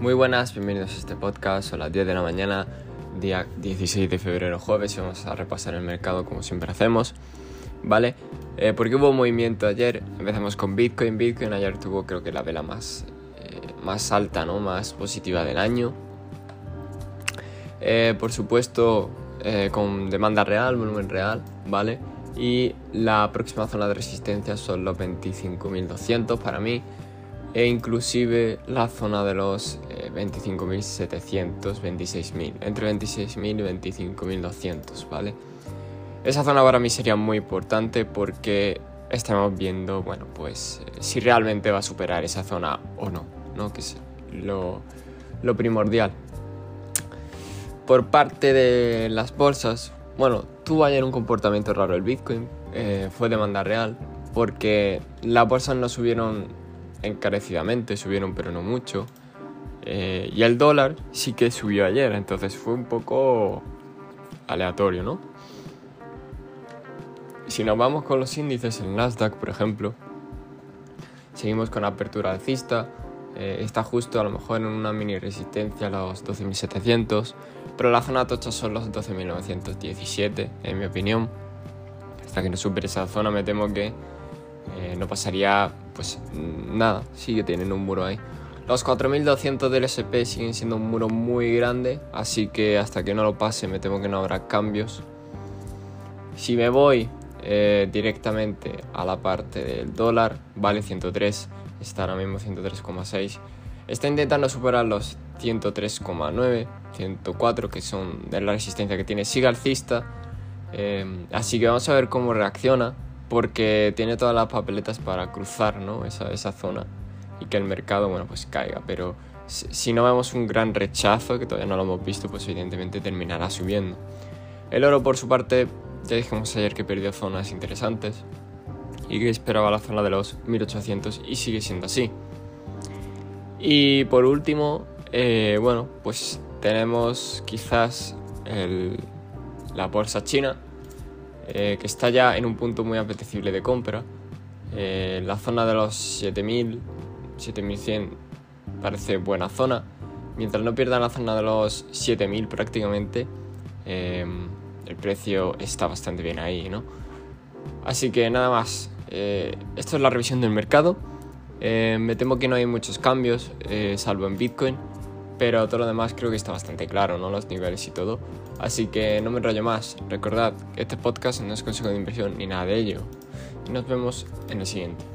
Muy buenas, bienvenidos a este podcast. Son las 10 de la mañana, día 16 de febrero, jueves, y vamos a repasar el mercado como siempre hacemos. ¿Vale? Eh, porque hubo movimiento ayer. Empezamos con Bitcoin. Bitcoin ayer tuvo, creo que la vela más, eh, más alta, ¿no? Más positiva del año. Eh, por supuesto, con demanda real, volumen real, ¿vale? Y la próxima zona de resistencia son los 25.200 para mí e inclusive la zona de los 25.700, eh, 26.000, entre 26.000 y 25.200, ¿vale? Esa zona para mí sería muy importante porque estamos viendo, bueno, pues si realmente va a superar esa zona o no, ¿no? Que es lo, lo primordial. Por parte de las bolsas, bueno, tuvo ayer un comportamiento raro el Bitcoin, eh, fue demanda real, porque las bolsas no subieron encarecidamente, subieron pero no mucho. Eh, y el dólar sí que subió ayer, entonces fue un poco aleatorio, ¿no? Si nos vamos con los índices, en Nasdaq, por ejemplo, seguimos con apertura alcista, eh, está justo a lo mejor en una mini resistencia a los 12.700, pero la zona tocha son los 12.917, en mi opinión. Hasta que no supere esa zona me temo que eh, no pasaría pues nada, sigue teniendo un muro ahí. Los 4200 del SP siguen siendo un muro muy grande, así que hasta que no lo pase me temo que no habrá cambios. Si me voy eh, directamente a la parte del dólar, vale 103, está ahora mismo 103,6. Está intentando superar los 103,9, 104 que son la resistencia que tiene. Sigue alcista, eh, así que vamos a ver cómo reacciona porque tiene todas las papeletas para cruzar ¿no? esa zona y que el mercado bueno, pues caiga. Pero si, no vemos un gran rechazo, que todavía no lo hemos visto, pues evidentemente terminará subiendo. El oro, por su parte, ya dijimos ayer que perdió zonas interesantes y que esperaba la zona de los 1800 y sigue siendo así. Y por último, eh, bueno, pues tenemos quizás el, la bolsa china eh, que está ya en un punto muy apetecible de compra. Eh, la zona de los 7000, 7100 parece buena zona. Mientras no pierdan la zona de los 7000 prácticamente, eh, el precio está bastante bien ahí, ¿no? Así que nada más, esto es la revisión del mercado. me temo que no hay muchos cambios, salvo en Bitcoin. Pero todo lo demás creo que está bastante claro, ¿no? Los niveles y todo. Así que no me enrollo más. Recordad este podcast no es consejo de inversión ni nada de ello. Y nos vemos en el siguiente.